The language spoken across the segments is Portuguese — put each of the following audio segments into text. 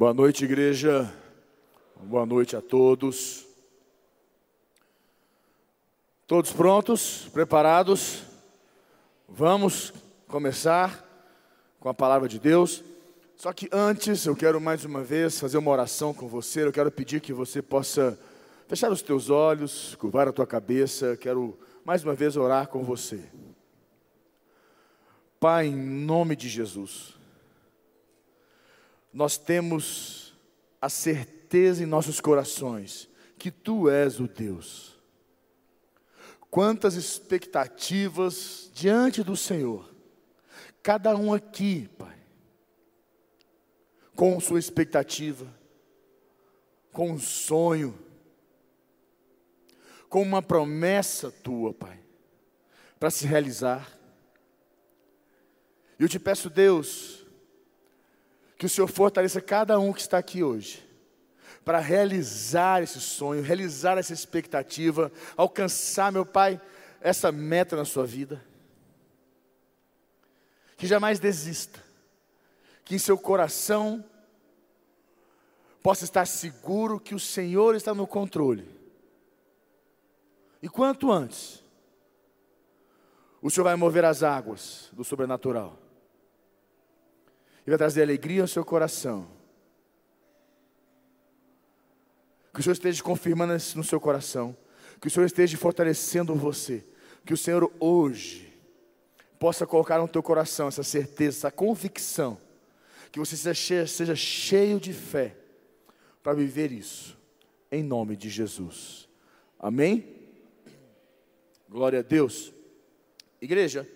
Boa noite, igreja. Boa noite a todos. Todos prontos? Preparados? Vamos começar com a palavra de Deus. Só que antes, eu quero mais uma vez fazer uma oração com você. Eu quero pedir que você possa fechar os teus olhos, curvar a tua cabeça. Quero mais uma vez orar com você. Pai, em nome de Jesus nós temos a certeza em nossos corações que Tu és o Deus. Quantas expectativas diante do Senhor, cada um aqui, Pai, com sua expectativa, com um sonho, com uma promessa tua, Pai, para se realizar. E eu te peço, Deus, que o Senhor fortaleça cada um que está aqui hoje, para realizar esse sonho, realizar essa expectativa, alcançar, meu Pai, essa meta na sua vida. Que jamais desista, que em seu coração possa estar seguro que o Senhor está no controle. E quanto antes, o Senhor vai mover as águas do sobrenatural e vai trazer alegria ao seu coração. Que o Senhor esteja confirmando isso no seu coração. Que o Senhor esteja fortalecendo você. Que o Senhor hoje possa colocar no teu coração essa certeza, essa convicção. Que você seja cheio, seja cheio de fé para viver isso. Em nome de Jesus. Amém? Glória a Deus. Igreja.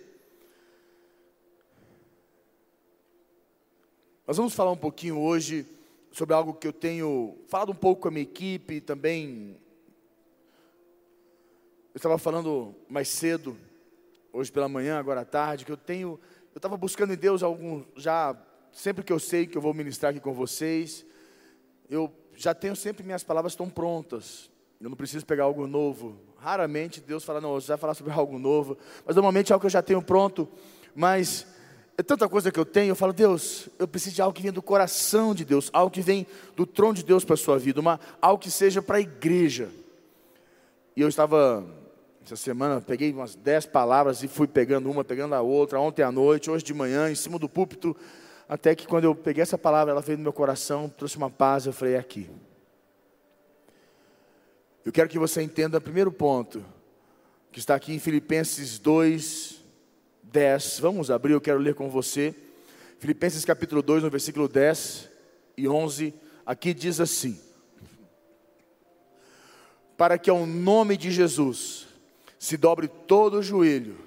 Nós vamos falar um pouquinho hoje sobre algo que eu tenho falado um pouco com a minha equipe também. Eu estava falando mais cedo, hoje pela manhã, agora à tarde, que eu tenho, eu estava buscando em Deus algum, já, sempre que eu sei que eu vou ministrar aqui com vocês, eu já tenho sempre minhas palavras estão prontas. Eu não preciso pegar algo novo. Raramente Deus fala, não, você vai falar sobre algo novo. Mas normalmente é algo que eu já tenho pronto. Mas é tanta coisa que eu tenho, eu falo, Deus, eu preciso de algo que venha do coração de Deus, algo que vem do trono de Deus para a sua vida, uma, algo que seja para a igreja. E eu estava, essa semana, peguei umas dez palavras e fui pegando uma, pegando a outra, ontem à noite, hoje de manhã, em cima do púlpito, até que quando eu peguei essa palavra, ela veio no meu coração, trouxe uma paz, eu falei, é aqui. Eu quero que você entenda o primeiro ponto, que está aqui em Filipenses 2, 10. Vamos abrir, eu quero ler com você. Filipenses capítulo 2, no versículo 10 e 11. Aqui diz assim: Para que ao nome de Jesus se dobre todo o joelho,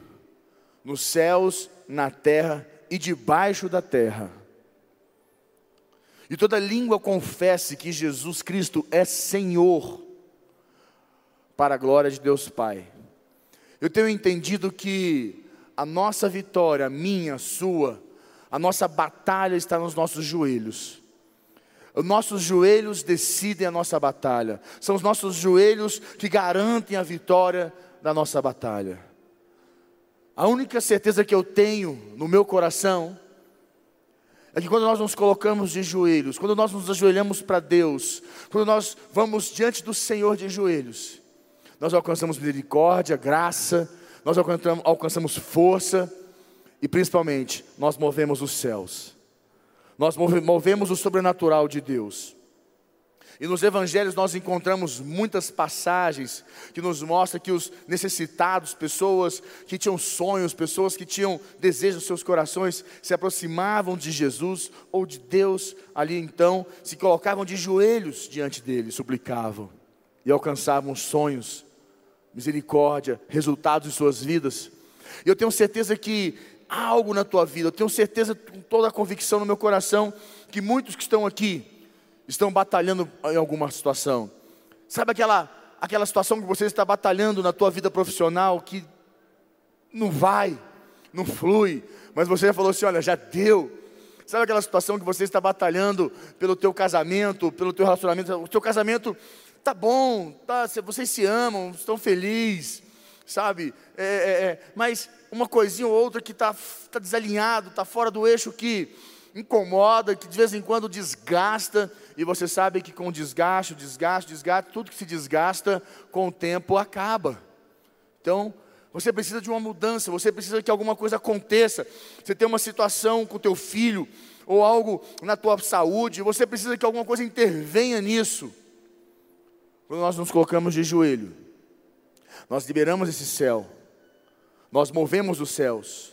nos céus, na terra e debaixo da terra. E toda língua confesse que Jesus Cristo é Senhor, para a glória de Deus Pai. Eu tenho entendido que a nossa vitória, minha, sua, a nossa batalha está nos nossos joelhos. Os nossos joelhos decidem a nossa batalha. São os nossos joelhos que garantem a vitória da nossa batalha. A única certeza que eu tenho no meu coração é que quando nós nos colocamos de joelhos, quando nós nos ajoelhamos para Deus, quando nós vamos diante do Senhor de joelhos, nós alcançamos misericórdia, graça, nós alcançamos força e principalmente nós movemos os céus. Nós movemos o sobrenatural de Deus. E nos evangelhos nós encontramos muitas passagens que nos mostram que os necessitados, pessoas que tinham sonhos, pessoas que tinham desejos nos seus corações, se aproximavam de Jesus ou de Deus ali então, se colocavam de joelhos diante dele, suplicavam e alcançavam sonhos misericórdia, resultados em suas vidas. Eu tenho certeza que há algo na tua vida, eu tenho certeza, com toda a convicção no meu coração, que muitos que estão aqui estão batalhando em alguma situação. Sabe aquela, aquela situação que você está batalhando na tua vida profissional que não vai, não flui, mas você já falou assim: olha, já deu. Sabe aquela situação que você está batalhando pelo teu casamento, pelo teu relacionamento, o teu casamento tá bom, tá, vocês se amam, estão felizes, sabe? É, é, é, mas uma coisinha ou outra que está tá desalinhado, está fora do eixo que incomoda, que de vez em quando desgasta, e você sabe que com desgaste, desgaste, desgaste, tudo que se desgasta com o tempo acaba. Então, você precisa de uma mudança, você precisa que alguma coisa aconteça. Você tem uma situação com teu filho ou algo na tua saúde, você precisa que alguma coisa intervenha nisso. Quando nós nos colocamos de joelho, nós liberamos esse céu. Nós movemos os céus.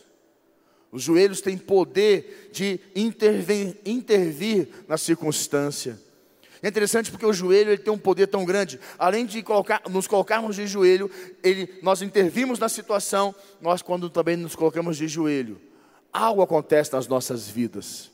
Os joelhos têm poder de intervir, intervir na circunstância. É interessante porque o joelho ele tem um poder tão grande. Além de colocar, nos colocarmos de joelho, ele, nós intervimos na situação. Nós, quando também nos colocamos de joelho, algo acontece nas nossas vidas.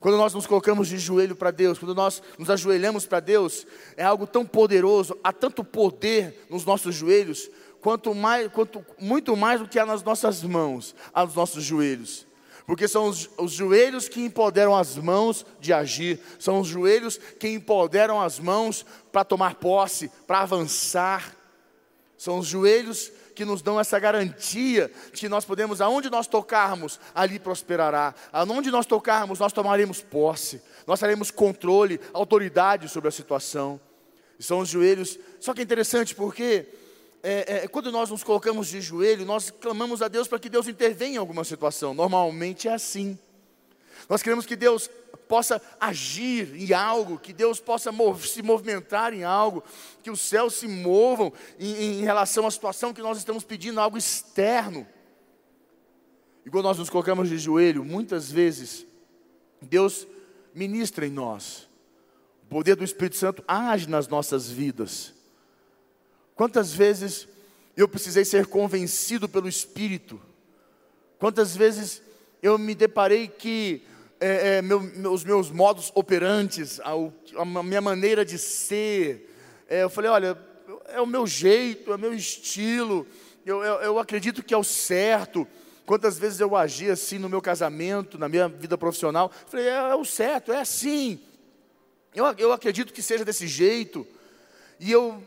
Quando nós nos colocamos de joelho para Deus, quando nós nos ajoelhamos para Deus, é algo tão poderoso, há tanto poder nos nossos joelhos, quanto mais, quanto, muito mais do que há nas nossas mãos, há nos nossos joelhos. Porque são os, os joelhos que empoderam as mãos de agir, são os joelhos que empoderam as mãos para tomar posse, para avançar. São os joelhos que nos dão essa garantia de que nós podemos, aonde nós tocarmos, ali prosperará. Aonde nós tocarmos, nós tomaremos posse, nós teremos controle, autoridade sobre a situação. São os joelhos. Só que é interessante porque é, é, quando nós nos colocamos de joelho, nós clamamos a Deus para que Deus intervenha em alguma situação. Normalmente é assim. Nós queremos que Deus possa agir em algo, que Deus possa mov se movimentar em algo, que os céus se movam em, em relação à situação que nós estamos pedindo, algo externo. E quando nós nos colocamos de joelho, muitas vezes, Deus ministra em nós. O poder do Espírito Santo age nas nossas vidas. Quantas vezes eu precisei ser convencido pelo Espírito? Quantas vezes eu me deparei que é, é, meu, os meus modos operantes, a, a minha maneira de ser, é, eu falei: olha, é o meu jeito, é o meu estilo, eu, eu, eu acredito que é o certo. Quantas vezes eu agi assim no meu casamento, na minha vida profissional? Falei, é, é o certo, é assim. Eu, eu acredito que seja desse jeito. E eu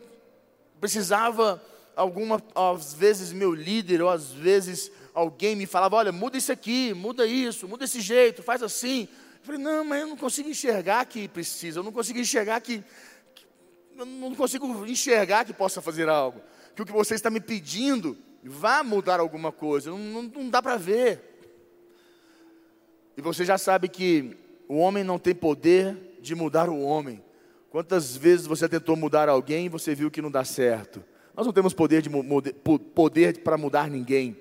precisava, alguma, às vezes, meu líder, ou às vezes alguém me falava: olha, muda isso aqui, muda isso, muda esse jeito, faz assim. Eu falei: não, mas eu não consigo enxergar que precisa, eu não consigo enxergar que. que eu não consigo enxergar que possa fazer algo. Que o que você está me pedindo vá mudar alguma coisa, não, não, não dá para ver. E você já sabe que o homem não tem poder de mudar o homem. Quantas vezes você tentou mudar alguém e você viu que não dá certo? Nós não temos poder, de, poder para mudar ninguém.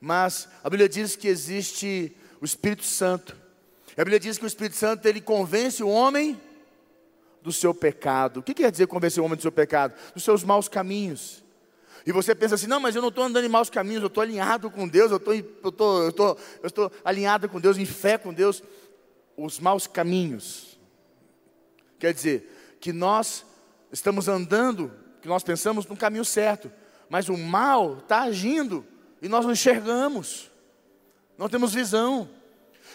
Mas a Bíblia diz que existe o Espírito Santo. A Bíblia diz que o Espírito Santo ele convence o homem do seu pecado. O que quer dizer convencer o homem do seu pecado? Dos seus maus caminhos. E você pensa assim, não, mas eu não estou andando em maus caminhos, eu estou alinhado com Deus, eu estou alinhado com Deus, em fé com Deus. Os maus caminhos. Quer dizer, que nós estamos andando, que nós pensamos no caminho certo, mas o mal está agindo e nós não enxergamos, não temos visão.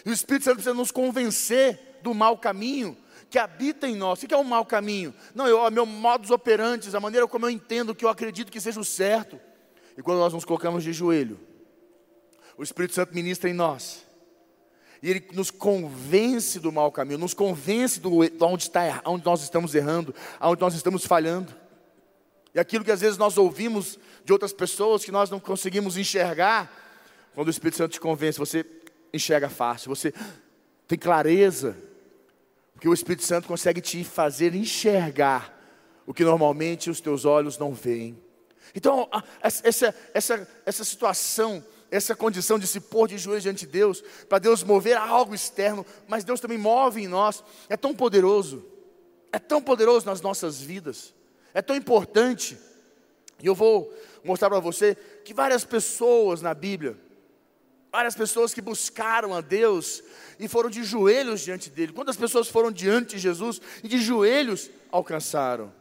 E o Espírito Santo precisa nos convencer do mau caminho que habita em nós. O que é o mau caminho? Não, eu, meu modus operandi, a maneira como eu entendo, que eu acredito que seja o certo. E quando nós nos colocamos de joelho, o Espírito Santo ministra em nós e Ele nos convence do mau caminho, nos convence do, de onde, está, onde nós estamos errando, onde nós estamos falhando. E aquilo que às vezes nós ouvimos de outras pessoas que nós não conseguimos enxergar, quando o Espírito Santo te convence, você enxerga fácil, você tem clareza, porque o Espírito Santo consegue te fazer enxergar o que normalmente os teus olhos não veem. Então, essa, essa, essa situação essa condição de se pôr de joelhos diante de Deus, para Deus mover algo externo, mas Deus também move em nós. É tão poderoso, é tão poderoso nas nossas vidas, é tão importante. E eu vou mostrar para você que várias pessoas na Bíblia, várias pessoas que buscaram a Deus e foram de joelhos diante dele. Quantas pessoas foram diante de Jesus e de joelhos alcançaram?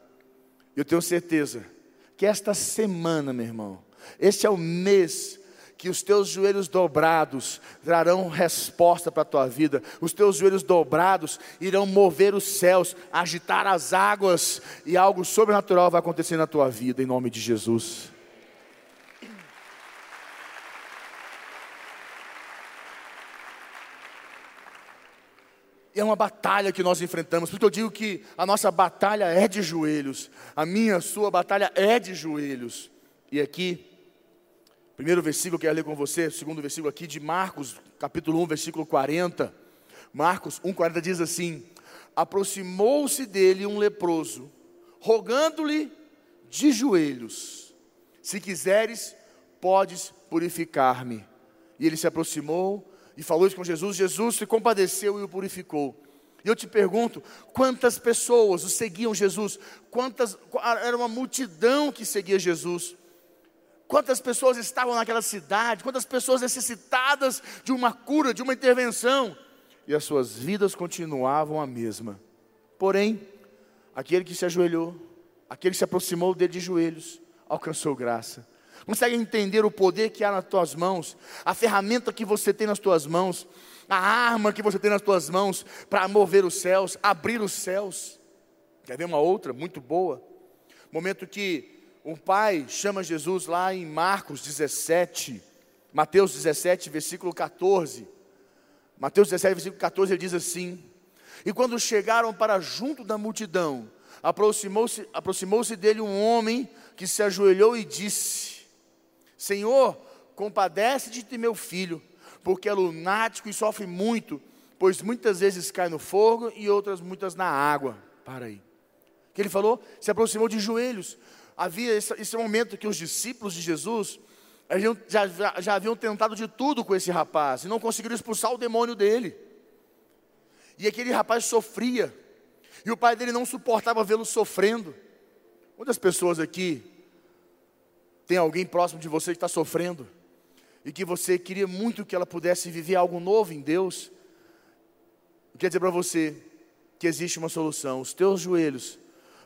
Eu tenho certeza que esta semana, meu irmão, este é o mês que os teus joelhos dobrados trarão resposta para a tua vida, os teus joelhos dobrados irão mover os céus, agitar as águas, e algo sobrenatural vai acontecer na tua vida, em nome de Jesus. É uma batalha que nós enfrentamos. Porque eu digo que a nossa batalha é de joelhos. A minha, a sua batalha é de joelhos. E aqui, primeiro versículo que eu quero ler com você, segundo versículo aqui de Marcos, capítulo 1, versículo 40. Marcos 1, 40 diz assim: Aproximou-se dele um leproso, rogando-lhe de joelhos: Se quiseres, podes purificar-me. E ele se aproximou e falou isso com Jesus. Jesus se compadeceu e o purificou. E eu te pergunto, quantas pessoas o seguiam Jesus? Quantas era uma multidão que seguia Jesus? Quantas pessoas estavam naquela cidade? Quantas pessoas necessitadas de uma cura, de uma intervenção? E as suas vidas continuavam a mesma. Porém, aquele que se ajoelhou, aquele que se aproximou dele de joelhos, alcançou graça. Consegue entender o poder que há nas tuas mãos, a ferramenta que você tem nas tuas mãos, a arma que você tem nas tuas mãos para mover os céus, abrir os céus. Quer ver uma outra muito boa? Momento que um pai chama Jesus lá em Marcos 17, Mateus 17, versículo 14. Mateus 17, versículo 14, ele diz assim: E quando chegaram para junto da multidão, aproximou-se aproximou dele um homem que se ajoelhou e disse: Senhor, compadece-te de meu filho, porque é lunático e sofre muito, pois muitas vezes cai no fogo e outras muitas na água. Para aí. O que ele falou? Se aproximou de joelhos. Havia esse, esse momento que os discípulos de Jesus já, já, já haviam tentado de tudo com esse rapaz e não conseguiram expulsar o demônio dele. E aquele rapaz sofria, e o pai dele não suportava vê-lo sofrendo. Muitas pessoas aqui tem alguém próximo de você que está sofrendo e que você queria muito que ela pudesse viver algo novo em Deus, quer dizer para você que existe uma solução. Os teus joelhos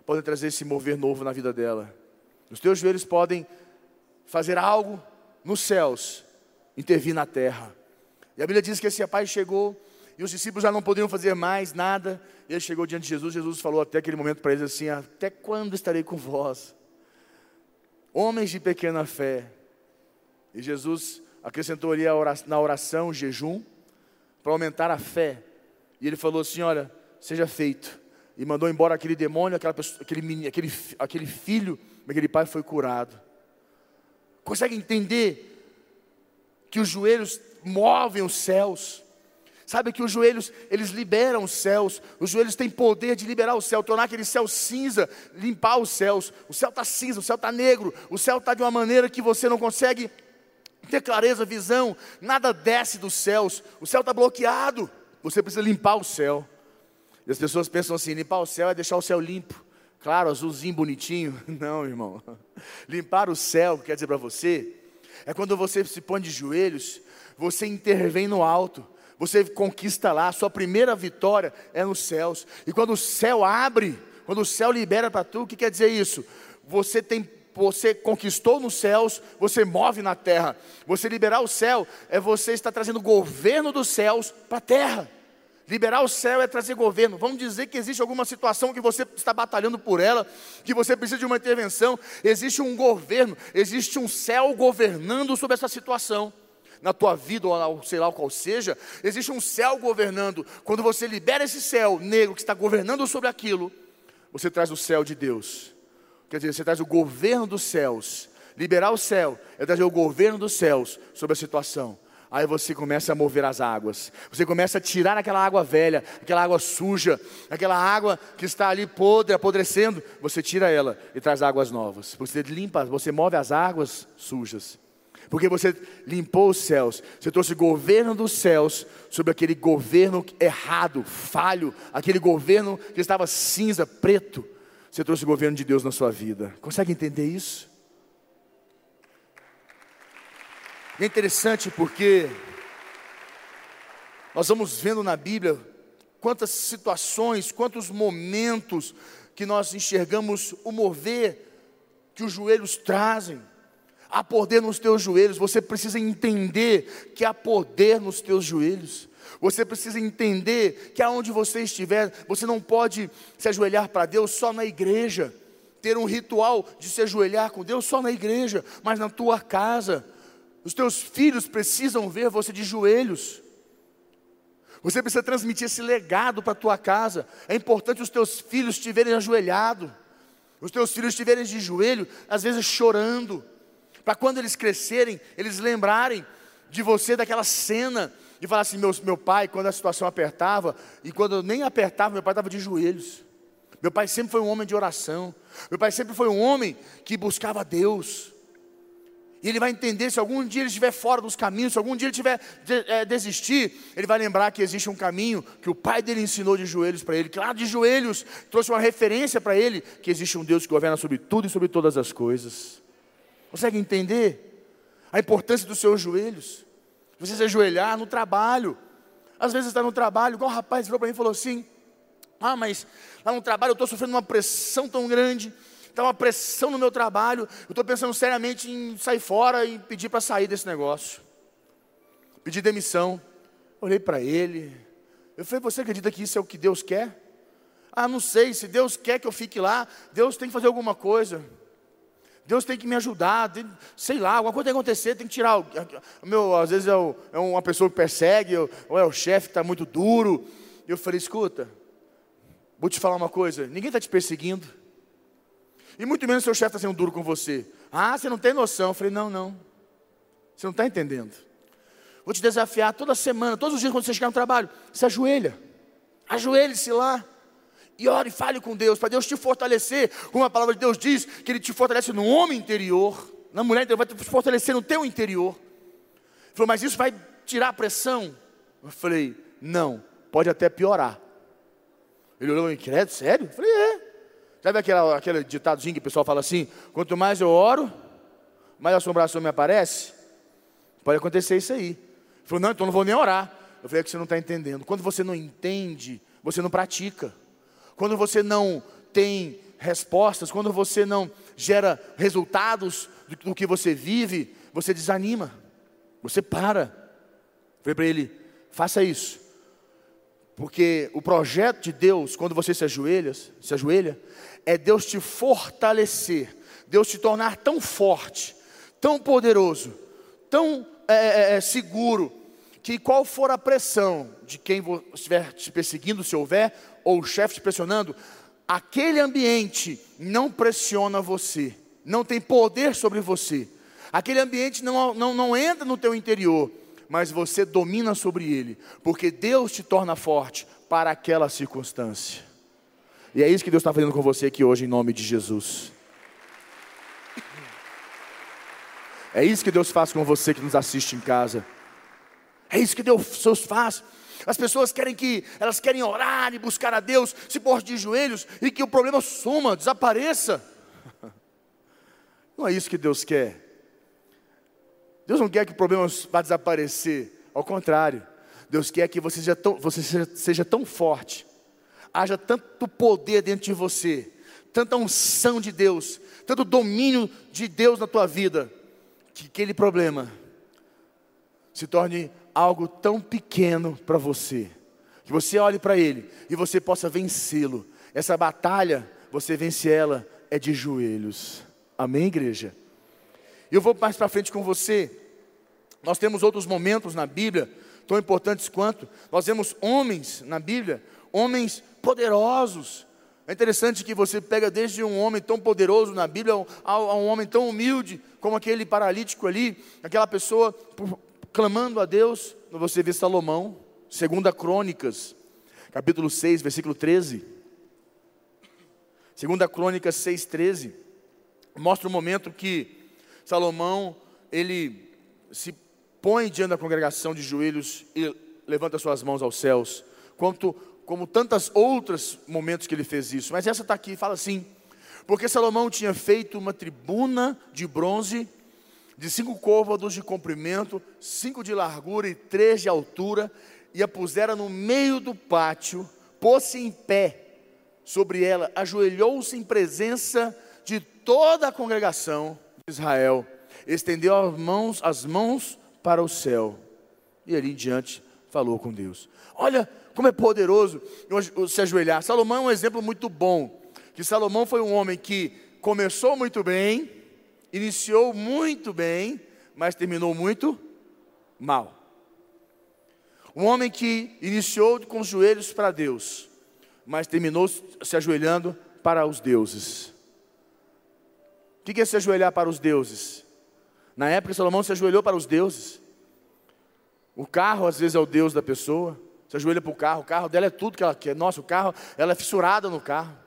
podem trazer esse mover novo na vida dela. Os teus joelhos podem fazer algo nos céus, intervir na terra. E a Bíblia diz que esse rapaz chegou e os discípulos já não podiam fazer mais nada. E ele chegou diante de Jesus. Jesus falou até aquele momento para eles assim: Até quando estarei com vós? homens de pequena fé. E Jesus acrescentou ali na oração, jejum, para aumentar a fé. E ele falou assim: Olha, seja feito. E mandou embora aquele demônio, aquela pessoa, aquele, aquele, aquele filho, aquele pai foi curado. Consegue entender que os joelhos movem os céus? Sabe que os joelhos, eles liberam os céus. Os joelhos têm poder de liberar o céu, tornar aquele céu cinza, limpar os céus. O céu está cinza, o céu está negro, o céu está de uma maneira que você não consegue ter clareza, visão. Nada desce dos céus, o céu está bloqueado. Você precisa limpar o céu. E as pessoas pensam assim: limpar o céu é deixar o céu limpo. Claro, azulzinho, bonitinho. Não, irmão. Limpar o céu, quer dizer para você, é quando você se põe de joelhos, você intervém no alto você conquista lá, sua primeira vitória é nos céus. E quando o céu abre, quando o céu libera para tu, o que quer dizer isso? Você tem você conquistou nos céus, você move na terra. Você liberar o céu é você estar trazendo o governo dos céus para a terra. Liberar o céu é trazer governo. Vamos dizer que existe alguma situação que você está batalhando por ela, que você precisa de uma intervenção. Existe um governo, existe um céu governando sobre essa situação na tua vida, ou sei lá qual seja, existe um céu governando. Quando você libera esse céu negro que está governando sobre aquilo, você traz o céu de Deus. Quer dizer, você traz o governo dos céus. Liberar o céu é trazer o governo dos céus sobre a situação. Aí você começa a mover as águas. Você começa a tirar aquela água velha, aquela água suja, aquela água que está ali podre, apodrecendo. Você tira ela e traz águas novas. Você limpa, você move as águas sujas. Porque você limpou os céus, você trouxe o governo dos céus sobre aquele governo errado, falho, aquele governo que estava cinza, preto. Você trouxe o governo de Deus na sua vida. Consegue entender isso? É interessante porque nós vamos vendo na Bíblia quantas situações, quantos momentos que nós enxergamos o mover que os joelhos trazem. Há poder nos teus joelhos, você precisa entender que há poder nos teus joelhos. Você precisa entender que aonde você estiver, você não pode se ajoelhar para Deus só na igreja, ter um ritual de se ajoelhar com Deus só na igreja, mas na tua casa. Os teus filhos precisam ver você de joelhos. Você precisa transmitir esse legado para a tua casa. É importante os teus filhos estiverem ajoelhados. Os teus filhos estiverem de joelho, às vezes chorando. Para quando eles crescerem, eles lembrarem de você daquela cena. E falar assim, meu, meu pai, quando a situação apertava, e quando nem apertava, meu pai estava de joelhos. Meu pai sempre foi um homem de oração. Meu pai sempre foi um homem que buscava Deus. E ele vai entender se algum dia ele estiver fora dos caminhos, se algum dia ele tiver de, é, desistir, ele vai lembrar que existe um caminho que o pai dele ensinou de joelhos para ele, que lá de joelhos trouxe uma referência para ele, que existe um Deus que governa sobre tudo e sobre todas as coisas. Consegue entender a importância dos seus joelhos? Você se ajoelhar no trabalho. Às vezes está no trabalho, igual o rapaz virou para mim e falou assim: Ah, mas lá no trabalho eu estou sofrendo uma pressão tão grande está uma pressão no meu trabalho, eu estou pensando seriamente em sair fora e pedir para sair desse negócio. Pedir demissão. Olhei para ele, eu falei, você acredita que isso é o que Deus quer? Ah, não sei, se Deus quer que eu fique lá, Deus tem que fazer alguma coisa. Deus tem que me ajudar, tem, sei lá, alguma coisa tem que acontecer, tem que tirar. O, meu, às vezes é, o, é, uma pessoa que persegue, ou, é o chefe que está muito duro. Eu falei, escuta, vou te falar uma coisa, ninguém está te perseguindo. E muito menos seu chefe está sendo duro com você. Ah, você não tem noção. Eu falei, não, não. Você não está entendendo. Vou te desafiar toda semana, todos os dias quando você chegar no trabalho, se ajoelha. Ajoelhe-se lá. E ore e fale com Deus, para Deus te fortalecer. Como a palavra de Deus diz, que Ele te fortalece no homem interior, na mulher interior, vai te fortalecer no teu interior. Ele falou, mas isso vai tirar a pressão? Eu falei, não, pode até piorar. Ele olhou credo, sério? Eu falei, é. Sabe aquela, aquele ditadozinho que o pessoal fala assim? Quanto mais eu oro, mais assombração me aparece? Pode acontecer isso aí. Ele falou, não, então não vou nem orar. Eu falei, é que você não está entendendo. Quando você não entende, você não pratica. Quando você não tem respostas, quando você não gera resultados do, que você vive, você desanima. Você para. Eu falei para ele, faça isso. Porque o projeto de Deus, quando você se ajoelha, se ajoelha, é Deus te fortalecer, Deus te tornar tão forte, tão poderoso, tão é, é, é seguro, que qual for a pressão de quem estiver te perseguindo, se houver, ou o chefe te pressionando, aquele ambiente não pressiona você, não tem poder sobre você, aquele ambiente não, não, não entra no teu interior, mas você domina sobre ele, porque Deus te torna forte para aquela circunstância. E é isso que Deus está fazendo com você aqui hoje, em nome de Jesus. É isso que Deus faz com você que nos assiste em casa. É isso que Deus faz. As pessoas querem que, elas querem orar e buscar a Deus, se pôr de joelhos e que o problema suma, desapareça. Não é isso que Deus quer. Deus não quer que o problema vá desaparecer, ao contrário, Deus quer que você seja tão, você seja, seja tão forte, haja tanto poder dentro de você, tanta unção de Deus, tanto domínio de Deus na tua vida, que aquele problema se torne algo tão pequeno para você, que você olhe para ele e você possa vencê-lo. Essa batalha, você vence ela é de joelhos. Amém, igreja? Eu vou mais para frente com você. Nós temos outros momentos na Bíblia, tão importantes quanto. Nós vemos homens na Bíblia, homens poderosos. É interessante que você pega desde um homem tão poderoso na Bíblia a, um homem tão humilde como aquele paralítico ali, aquela pessoa clamando a Deus. Você vê Salomão, segunda Crônicas, capítulo 6, versículo 13. Segunda Crônicas 6, 13. Mostra o momento que Salomão, ele se põe diante da congregação de joelhos e levanta suas mãos aos céus, quanto como tantos outros momentos que ele fez isso. Mas essa está aqui, fala assim: porque Salomão tinha feito uma tribuna de bronze de cinco côvados de comprimento, cinco de largura e três de altura, e a pusera no meio do pátio, pôs-se em pé sobre ela, ajoelhou-se em presença de toda a congregação Israel, estendeu as mãos, as mãos para o céu, e ali em diante falou com Deus. Olha como é poderoso se ajoelhar. Salomão é um exemplo muito bom, que Salomão foi um homem que começou muito bem, iniciou muito bem, mas terminou muito mal. Um homem que iniciou com os joelhos para Deus, mas terminou se ajoelhando para os deuses. O que é se ajoelhar para os deuses? Na época, Salomão se ajoelhou para os deuses. O carro, às vezes, é o Deus da pessoa. Se ajoelha para o carro, o carro dela é tudo que ela quer. Nossa, o carro, ela é fissurada no carro.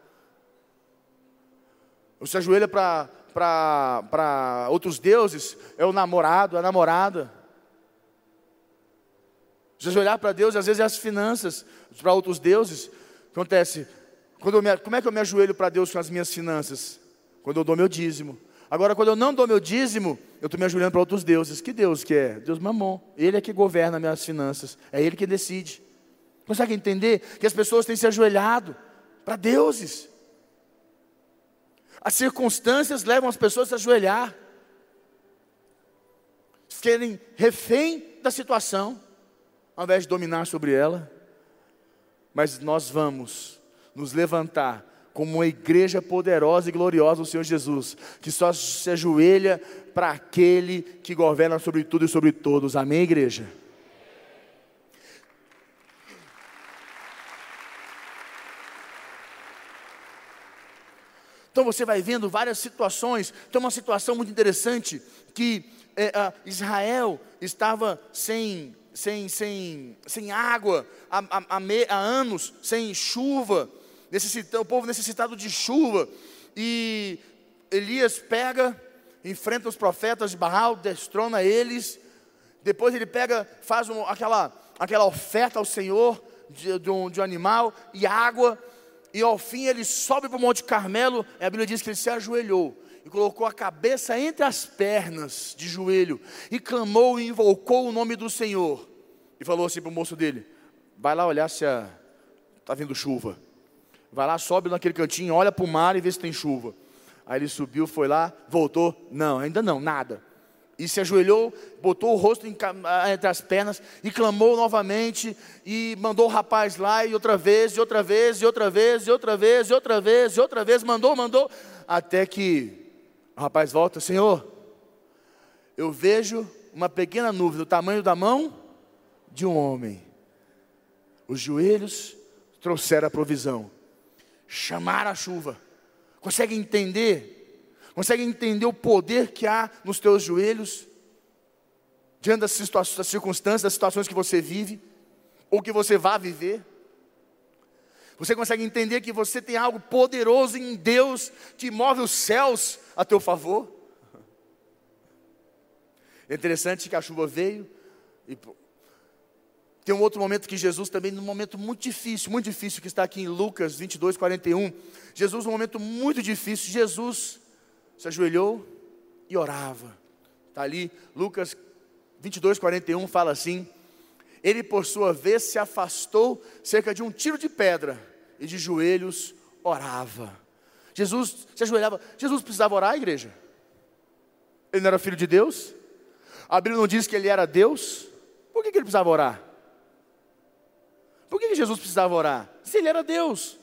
Ou se ajoelha para outros deuses, é o namorado, a namorada. Se ajoelhar para Deus, às vezes é as finanças, para outros deuses. Acontece, quando me, como é que eu me ajoelho para Deus com as minhas finanças? Quando eu dou meu dízimo. Agora, quando eu não dou meu dízimo, eu estou me ajoelhando para outros deuses. Que Deus que é? Deus mamon. Ele é que governa minhas finanças. É Ele que decide. Consegue entender que as pessoas têm se ajoelhado para deuses? As circunstâncias levam as pessoas a se ajoelhar. Serem refém da situação, ao invés de dominar sobre ela. Mas nós vamos nos levantar como uma igreja poderosa e gloriosa do Senhor Jesus, que só se ajoelha para aquele que governa sobre tudo e sobre todos. Amém, igreja? Então você vai vendo várias situações. Tem uma situação muito interessante que é, Israel estava sem, sem, sem, sem água há, há, há anos, sem chuva necessitando, o povo necessitado de chuva. E Elias pega, enfrenta os profetas de Baal, destrona eles. Depois ele pega, faz um, aquela, aquela oferta ao Senhor de, de, um, de um animal e água. E ao fim ele sobe para o Monte Carmelo. E a Bíblia diz que ele se ajoelhou e colocou a cabeça entre as pernas de joelho e clamou e invocou o nome do Senhor. E falou assim para o moço dele: Vai lá olhar se está vindo chuva. Vai lá, sobe naquele cantinho, olha para o mar e vê se tem chuva. Aí ele subiu, foi lá, voltou. Não, ainda não, nada. E se ajoelhou, botou o rosto entre as pernas e clamou novamente. E mandou o rapaz lá, e outra vez, e outra vez, e outra vez, e outra vez, e outra vez, e outra vez. Mandou, mandou. Até que o rapaz volta: Senhor, eu vejo uma pequena nuvem do tamanho da mão de um homem. Os joelhos trouxeram a provisão chamar a chuva. Consegue entender? Consegue entender o poder que há nos teus joelhos? Diante das, das circunstâncias, das situações que você vive, ou que você vá viver? Você consegue entender que você tem algo poderoso em Deus que move os céus a teu favor? É interessante que a chuva veio e tem um outro momento que Jesus também, num momento muito difícil, muito difícil, que está aqui em Lucas 22, 41. Jesus, num momento muito difícil, Jesus se ajoelhou e orava. Está ali, Lucas 22, 41 fala assim: Ele, por sua vez, se afastou cerca de um tiro de pedra e de joelhos orava. Jesus se ajoelhava. Jesus precisava orar, igreja? Ele não era filho de Deus? A Bíblia não diz que ele era Deus? Por que, que ele precisava orar? Por que Jesus precisava orar? Se ele era Deus,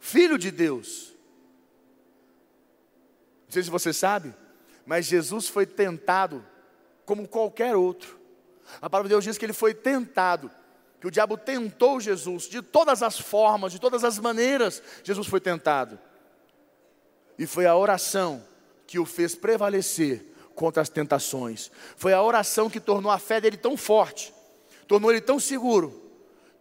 filho de Deus. Não sei se você sabe, mas Jesus foi tentado como qualquer outro. A palavra de Deus diz que ele foi tentado, que o diabo tentou Jesus de todas as formas, de todas as maneiras. Jesus foi tentado. E foi a oração que o fez prevalecer contra as tentações. Foi a oração que tornou a fé dele tão forte, tornou ele tão seguro,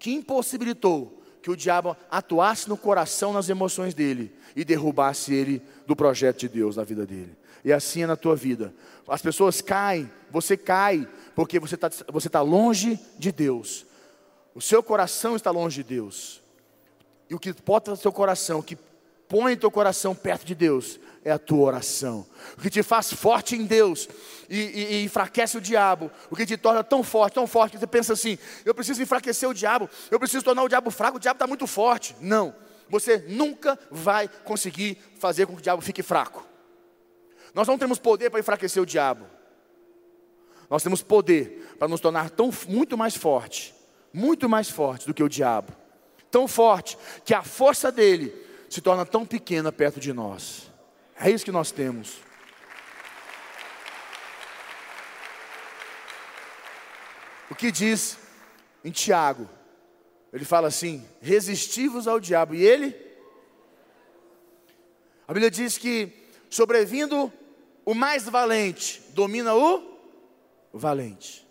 que impossibilitou que o diabo atuasse no coração, nas emoções dele e derrubasse ele do projeto de Deus na vida dele. E assim é na tua vida. As pessoas caem, você cai, porque você está você tá longe de Deus. O seu coração está longe de Deus. E o que bota no seu coração, o que põe teu coração perto de Deus, é a tua oração. O que te faz forte em Deus e, e, e, enfraquece o diabo. O que te torna tão forte, tão forte, que você pensa assim: eu preciso enfraquecer o diabo, eu preciso tornar o diabo fraco, o diabo está muito forte. Não, você nunca vai conseguir fazer com que o diabo fique fraco. Nós não temos poder para enfraquecer o diabo. Nós temos poder para nos tornar tão, muito mais forte, muito mais forte do que o diabo. Tão forte que a força dele se torna tão pequena perto de nós. É isso que nós temos. O que diz em Tiago, ele fala assim: resistivos ao diabo, e ele. A Bíblia diz que, sobrevindo o mais valente, domina o valente.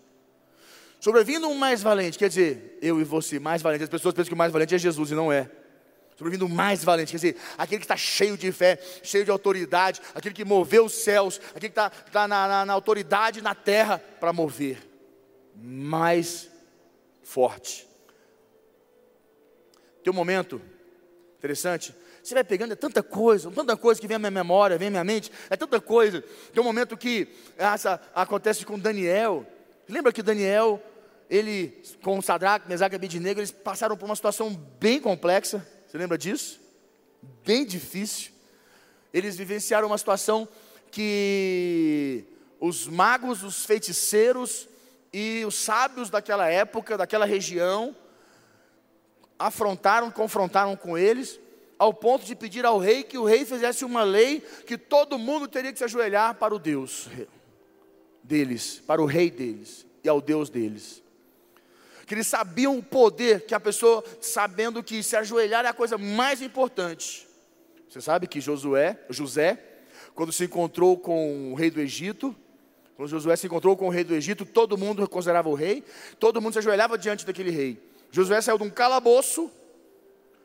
Sobrevindo um mais valente, quer dizer, eu e você, mais valente. As pessoas pensam que o mais valente é Jesus e não é. Sobrevindo mais valente, quer dizer, aquele que está cheio de fé, cheio de autoridade, aquele que moveu os céus, aquele que está tá na, na, na autoridade na terra para mover. Mais forte. Tem um momento interessante. Você vai pegando, é tanta coisa, tanta coisa que vem à minha memória, vem à minha mente, é tanta coisa. Tem um momento que essa acontece com Daniel. Lembra que Daniel, ele, com Sadraque, Mesaque e Abednego, eles passaram por uma situação bem complexa. Você lembra disso? Bem difícil. Eles vivenciaram uma situação que os magos, os feiticeiros e os sábios daquela época, daquela região, afrontaram, confrontaram com eles, ao ponto de pedir ao rei que o rei fizesse uma lei que todo mundo teria que se ajoelhar para o Deus deles, para o rei deles e ao Deus deles. Que eles sabiam o poder que a pessoa, sabendo que se ajoelhar é a coisa mais importante. Você sabe que Josué, José, quando se encontrou com o rei do Egito, quando Josué se encontrou com o rei do Egito, todo mundo considerava o rei, todo mundo se ajoelhava diante daquele rei. Josué saiu de um calabouço,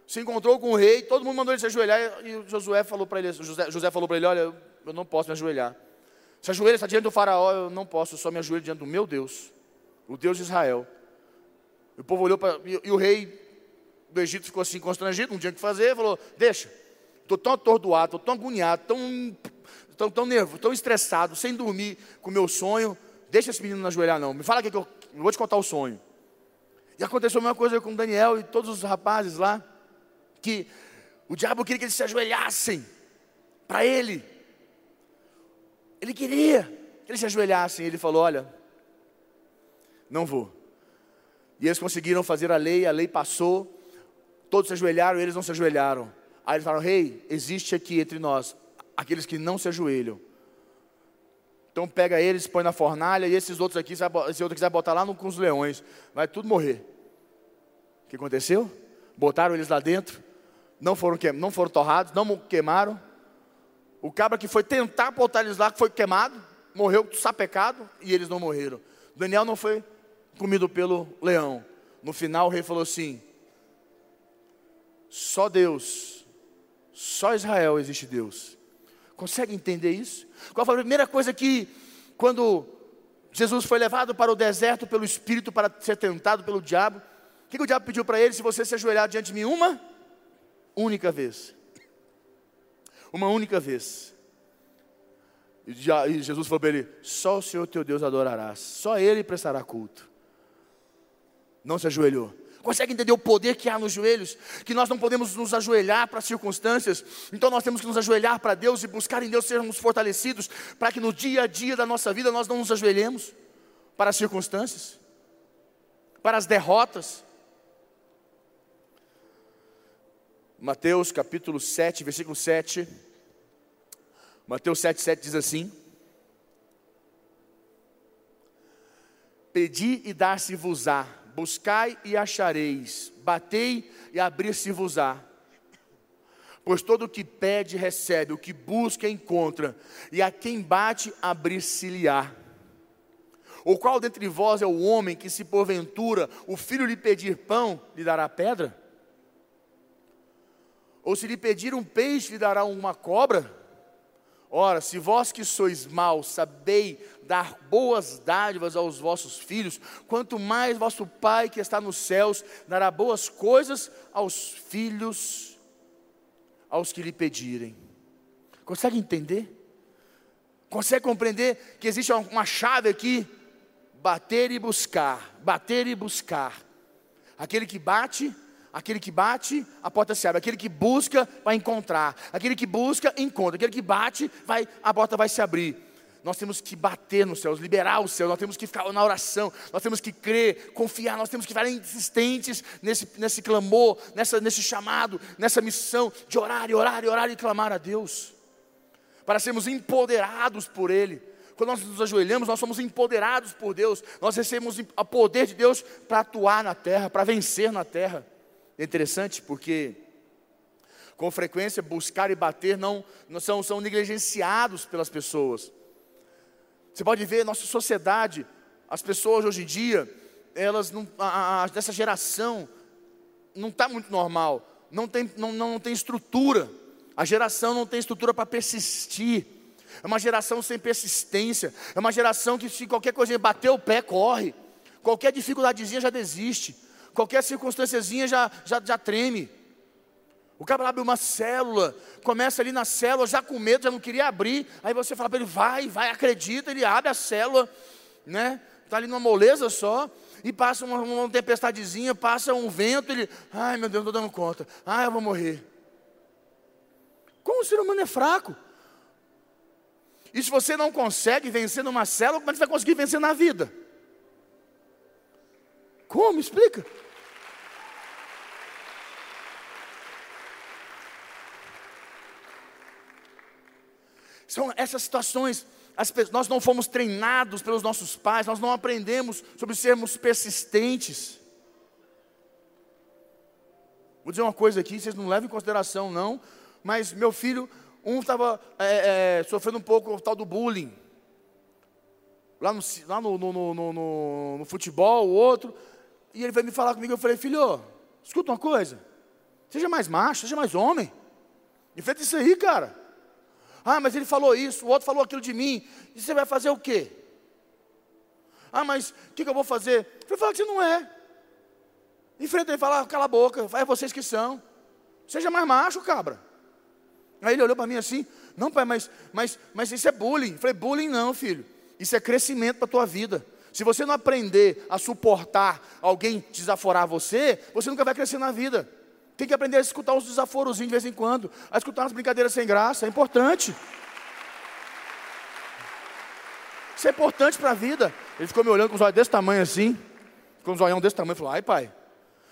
se encontrou com o rei, todo mundo mandou ele se ajoelhar e Josué falou para ele, José, José falou para ele, olha, eu não posso me ajoelhar. Se ajoelha, está diante do faraó, eu não posso, eu só me ajoelho diante do meu Deus, o Deus de Israel. O povo olhou para, e, e o rei do Egito ficou assim constrangido, não tinha o que fazer, falou, deixa, estou tão atordoado, estou tão agoniado, tão, tão, tão nervoso, tão estressado, sem dormir com o meu sonho, deixa esse menino não ajoelhar não, me fala que eu, eu vou te contar o sonho. E aconteceu a mesma coisa com Daniel e todos os rapazes lá, que o diabo queria que eles se ajoelhassem para ele. Ele queria que eles se ajoelhassem. Ele falou: Olha, não vou. E eles conseguiram fazer a lei, a lei passou, todos se ajoelharam, eles não se ajoelharam. Aí eles falaram: Rei, hey, existe aqui entre nós aqueles que não se ajoelham. Então pega eles, põe na fornalha, e esses outros aqui, esse outro quiser botar lá no, com os leões, vai tudo morrer. O que aconteceu? Botaram eles lá dentro, não foram, não foram torrados, não queimaram. O cabra que foi tentar botar eles lá, foi queimado, morreu sapecado, e eles não morreram. Daniel não foi comido pelo leão. No final o rei falou assim: só Deus, só Israel existe Deus. Consegue entender isso? Qual foi a primeira coisa que, quando Jesus foi levado para o deserto pelo Espírito para ser tentado pelo diabo, o que, que o diabo pediu para ele? Se você se ajoelhar diante de mim uma única vez. Uma única vez. E Jesus falou para ele: Só o Senhor teu Deus adorarás, só Ele prestará culto. Não se ajoelhou. Consegue entender o poder que há nos joelhos? Que nós não podemos nos ajoelhar para circunstâncias, então nós temos que nos ajoelhar para Deus e buscar em Deus sermos fortalecidos, para que no dia a dia da nossa vida nós não nos ajoelhemos para as circunstâncias, para as derrotas. Mateus capítulo 7, versículo 7. Mateus 7, 7 diz assim: Pedi e dar-se-vos-á buscai e achareis, batei e abrir-se-vos-á. Pois todo o que pede, recebe, o que busca, encontra, e a quem bate, abrir-se-lhe-á. Ou qual dentre vós é o homem que, se porventura o filho lhe pedir pão, lhe dará pedra? Ou se lhe pedir um peixe, lhe dará uma cobra? Ora, se vós que sois maus sabeis dar boas dádivas aos vossos filhos, quanto mais vosso Pai que está nos céus dará boas coisas aos filhos, aos que lhe pedirem. Consegue entender? Consegue compreender que existe uma chave aqui? Bater e buscar, bater e buscar. Aquele que bate, Aquele que bate, a porta se abre. Aquele que busca, vai encontrar. Aquele que busca, encontra. Aquele que bate, vai, a porta vai se abrir. Nós temos que bater nos céus, liberar o céu, nós temos que ficar na oração, nós temos que crer, confiar, nós temos que ficar insistentes nesse, nesse clamor, nessa, nesse chamado, nessa missão de orar e orar e orar e clamar a Deus, para sermos empoderados por Ele. quando nós nos ajoelhamos, nós somos empoderados por Deus, nós recebemos o poder de Deus para atuar na terra, para vencer na terra. É interessante porque, com frequência, buscar e bater não, não são, são negligenciados pelas pessoas. Você pode ver, nossa sociedade, as pessoas hoje em dia, elas não, a, a, dessa geração, não está muito normal, não tem, não, não tem estrutura, a geração não tem estrutura para persistir. É uma geração sem persistência, é uma geração que se qualquer coisinha bater o pé, corre, qualquer dificuldadezinha já desiste, qualquer circunstânciazinha já, já, já treme. O cara abre uma célula, começa ali na célula, já com medo, já não queria abrir, aí você fala para ele, vai, vai, acredita, ele abre a célula, né? Está ali numa moleza só, e passa uma, uma tempestadezinha, passa um vento, ele, ai meu Deus, não estou dando conta, ai eu vou morrer. Como o ser humano é fraco? E se você não consegue vencer numa célula, como é que você vai conseguir vencer na vida? Como? Explica. São essas situações, as, nós não fomos treinados pelos nossos pais, nós não aprendemos sobre sermos persistentes. Vou dizer uma coisa aqui, vocês não levam em consideração, não, mas meu filho um estava é, é, sofrendo um pouco o tal do bullying. Lá, no, lá no, no, no, futebol, o outro. E ele veio me falar comigo. Eu falei, filho, escuta uma coisa. Seja mais macho, seja mais homem. Enfrenta isso aí, cara. Ah, mas ele falou isso, o outro falou aquilo de mim. E você vai fazer o quê? Ah, mas o que, que, eu vou fazer? Eu falei, fala que você não é. Enfrenta ele e fala, cala a boca, é vocês que são. Seja mais macho, cabra. Aí ele olhou para mim assim: Não, pai, mas, mas, mas isso é bullying. Eu falei: Bullying não, filho. Isso é crescimento para a tua vida. Se você não aprender a suportar alguém desaforar você, você nunca vai crescer na vida. Tem que aprender a escutar os desaforozinhos de vez em quando, a escutar umas brincadeiras sem graça, é importante. Isso é importante para a vida. Ele ficou me olhando com os olhos desse tamanho assim, com os olhão desse tamanho, falou: Ai, pai.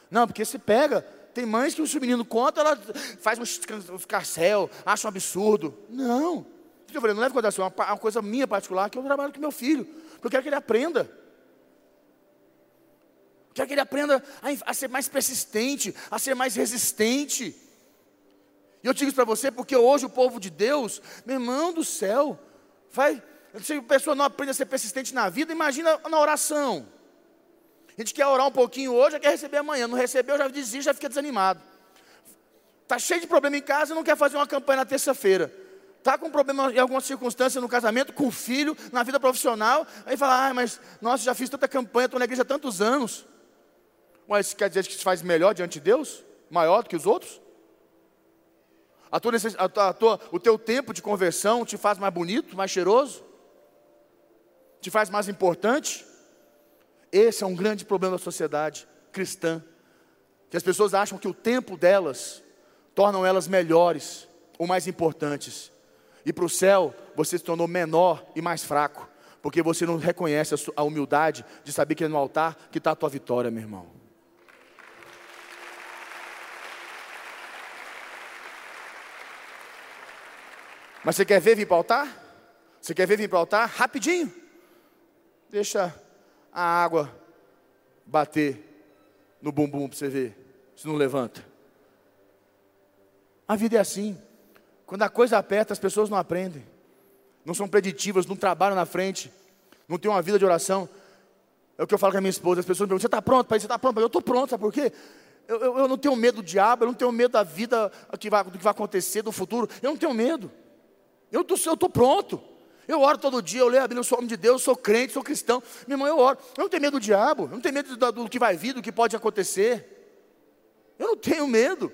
Não, porque se pega, tem mães que o menino conta, ela faz um escarcel, acha um absurdo. Não. Eu falei, não leve consideração, é uma, uma coisa minha particular, que eu trabalho com meu filho. Porque eu quero que ele aprenda. Eu quero que ele aprenda a, a ser mais persistente, a ser mais resistente. E eu digo isso para você porque hoje o povo de Deus, meu irmão do céu, vai, se a pessoa não aprende a ser persistente na vida, imagina na oração. A gente quer orar um pouquinho hoje, já quer receber amanhã. Não recebeu, já desiste, já fica desanimado. Está cheio de problema em casa, não quer fazer uma campanha na terça-feira. Está com problema em alguma circunstância no casamento, com o filho, na vida profissional. Aí fala, ah, mas nossa, já fiz tanta campanha, estou na igreja há tantos anos. Mas quer dizer que se faz melhor diante de Deus? Maior do que os outros? A tua, a tua, o teu tempo de conversão te faz mais bonito, mais cheiroso? Te faz mais importante? Esse é um grande problema da sociedade cristã. Que as pessoas acham que o tempo delas tornam elas melhores ou mais importantes. E para o céu, você se tornou menor e mais fraco, porque você não reconhece a humildade de saber que é no altar que está a tua vitória, meu irmão. Mas você quer ver vir para o altar? Você quer ver vir para o altar? Rapidinho. Deixa a água bater no bumbum para você ver se não levanta. A vida é assim. Quando a coisa aperta, as pessoas não aprendem, não são preditivas, não trabalham na frente, não têm uma vida de oração. É o que eu falo com a minha esposa. As pessoas me perguntam: Você está pronto para isso? Você está pronto? Eu estou pronto, sabe por quê? Eu, eu, eu, não tenho medo do diabo, eu não tenho medo da vida, que vai, do que vai acontecer, do futuro. Eu não tenho medo. Eu estou pronto. Eu oro todo dia, eu leio a Bíblia, eu sou homem de Deus, eu sou crente, sou cristão. Meu irmão, eu oro. Eu não tenho medo do diabo, eu não tenho medo do, do que vai vir, do que pode acontecer. Eu não tenho medo.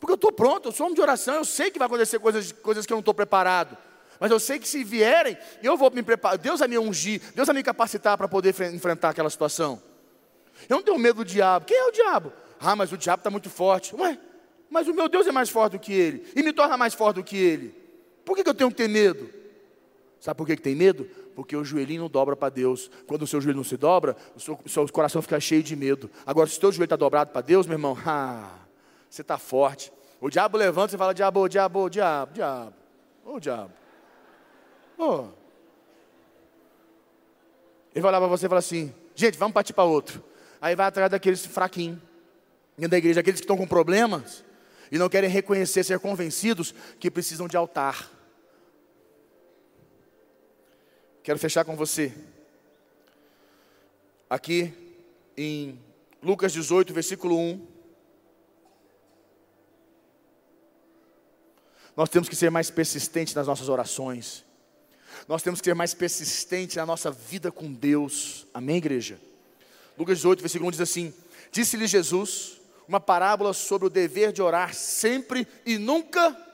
Porque eu estou pronto, eu sou homem de oração, eu sei que vai acontecer coisas, coisas que eu não estou preparado. Mas eu sei que se vierem, eu vou me preparar. Deus vai me ungir, Deus vai me capacitar para poder enfrentar aquela situação. Eu não tenho medo do diabo. Quem é o diabo? Ah, mas o diabo está muito forte. Ué, mas o meu Deus é mais forte do que ele. E me torna mais forte do que ele. Por que, que eu tenho que ter medo? Sabe por que, que tem medo? Porque o joelhinho não dobra para Deus. Quando o seu joelho não se dobra, o seu, seu coração fica cheio de medo. Agora, se o seu joelho está dobrado para Deus, meu irmão, ah, você está forte. O diabo levanta e fala: diabo, diabo, diabo, diabo. Ô oh, diabo. Oh, Ele vai olhar para você e falar assim: gente, vamos partir para outro. Aí vai atrás daqueles fraquinhos, da igreja, aqueles que estão com problemas e não querem reconhecer, ser convencidos que precisam de altar. Quero fechar com você. Aqui em Lucas 18, versículo 1. Nós temos que ser mais persistentes nas nossas orações. Nós temos que ser mais persistentes na nossa vida com Deus. Amém, igreja? Lucas 18, versículo 1 diz assim: Disse-lhe Jesus uma parábola sobre o dever de orar sempre e nunca.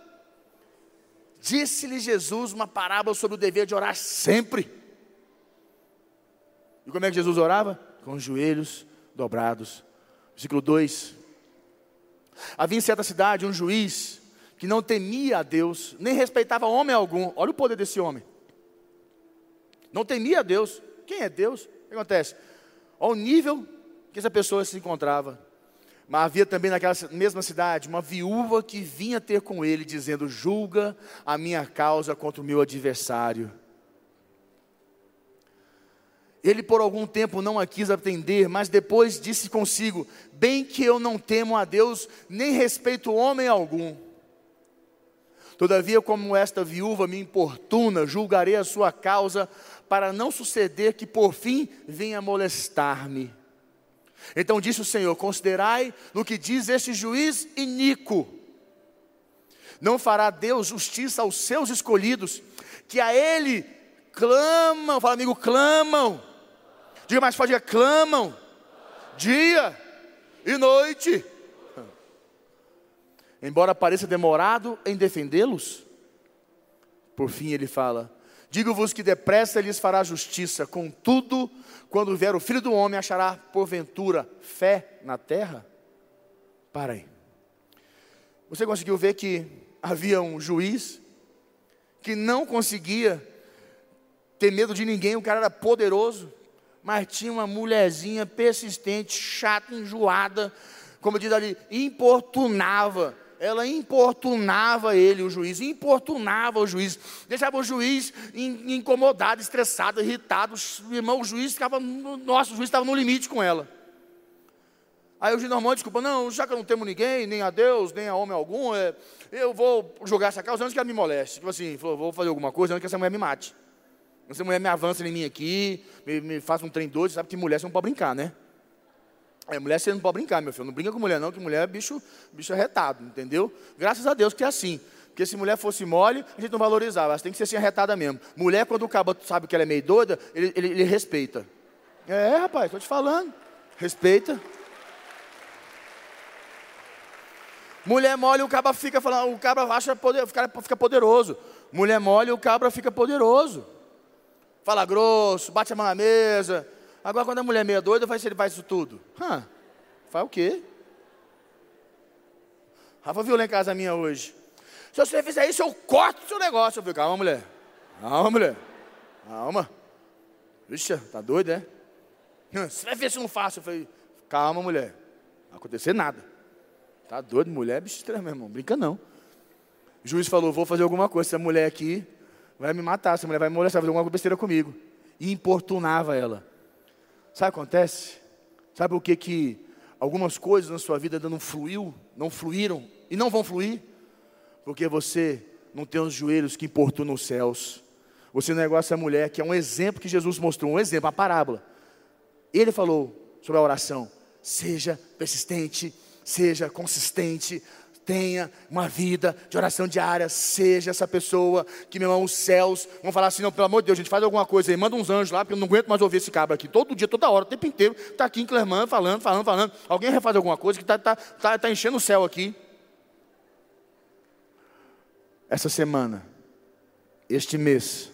Disse-lhe Jesus uma parábola sobre o dever de orar sempre. E como é que Jesus orava? Com os joelhos dobrados. Versículo 2: Havia em certa cidade um juiz que não temia a Deus, nem respeitava homem algum. Olha o poder desse homem. Não temia a Deus. Quem é Deus? O que acontece? Ao nível que essa pessoa se encontrava. Mas havia também naquela mesma cidade uma viúva que vinha ter com ele, dizendo: Julga a minha causa contra o meu adversário. Ele por algum tempo não a quis atender, mas depois disse consigo: Bem que eu não temo a Deus, nem respeito homem algum. Todavia, como esta viúva me importuna, julgarei a sua causa, para não suceder que por fim venha molestar-me. Então disse o Senhor: Considerai no que diz este juiz iníquo. Não fará Deus justiça aos seus escolhidos, que a Ele clamam, fala amigo, clamam. Diga mais forte, diga, clamam, dia e noite embora pareça demorado em defendê-los? Por fim ele fala: Digo-vos que depressa lhes fará justiça, contudo, quando vier o filho do homem, achará porventura fé na terra? Para aí. Você conseguiu ver que havia um juiz que não conseguia ter medo de ninguém, o cara era poderoso, mas tinha uma mulherzinha persistente, chata, enjoada, como diz ali, importunava ela importunava ele, o juiz, importunava o juiz, deixava o juiz incomodado, estressado, irritado. O irmão, o juiz ficava, nossa, o juiz estava no limite com ela. Aí o juiz normal, desculpa, não, já que eu não temo ninguém, nem a Deus, nem a homem algum, é, eu vou jogar essa causa antes que ela me moleste. Tipo assim, vou fazer alguma coisa antes que essa mulher me mate. Essa mulher me avança em mim aqui, me, me faça um trem doido, sabe que mulher você não pode brincar, né? É, mulher você não pode brincar, meu filho. Não brinca com mulher, não, que mulher é bicho, bicho arretado, entendeu? Graças a Deus que é assim. Porque se mulher fosse mole, a gente não valorizava. Ela tem que ser assim arretada mesmo. Mulher, quando o cabo sabe que ela é meio doida, ele, ele, ele respeita. É, rapaz, estou te falando. Respeita. Mulher mole, o cabra fica falando, o cabra acha poder, fica poderoso. Mulher mole, o cabra fica poderoso. Fala grosso, bate a mão na mesa, Agora, quando a mulher é meio doida, faz, ele faz isso tudo. Hã? Faz o quê? Rafa viu lá em casa minha hoje. Se você fizer isso, eu corto o seu negócio. Eu falei, calma, mulher. Calma, mulher. Calma. Vixe, tá doido, é? Você vai ver se eu não faço. Eu falei, calma, mulher. Não vai acontecer nada. Tá doido, mulher, bicho estranho, meu irmão. Brinca não. O juiz falou, vou fazer alguma coisa. Essa mulher aqui vai me matar. Essa mulher vai me molestar, vai fazer alguma besteira comigo. E importunava ela. Sabe o que acontece? Sabe o que que algumas coisas na sua vida não fluiu, não fluíram e não vão fluir? Porque você não tem os joelhos que importunam os céus. Você não é essa mulher, que é um exemplo que Jesus mostrou, um exemplo, uma parábola. Ele falou sobre a oração: seja persistente, seja consistente, tenha uma vida de oração diária, seja essa pessoa que, meu irmão, os céus vão falar assim: não, pelo amor de Deus, gente faz alguma coisa aí, manda uns anjos lá, porque eu não aguento mais ouvir esse cabra aqui, todo dia, toda hora, o tempo inteiro, está aqui em Clermont, falando, falando, falando. Alguém refaz alguma coisa que está tá, tá, tá enchendo o céu aqui. Essa semana, este mês,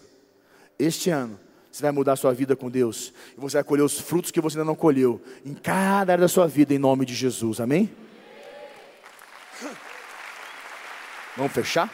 este ano, você vai mudar a sua vida com Deus, e você vai colher os frutos que você ainda não colheu, em cada área da sua vida, em nome de Jesus, amém? Vamos fechar?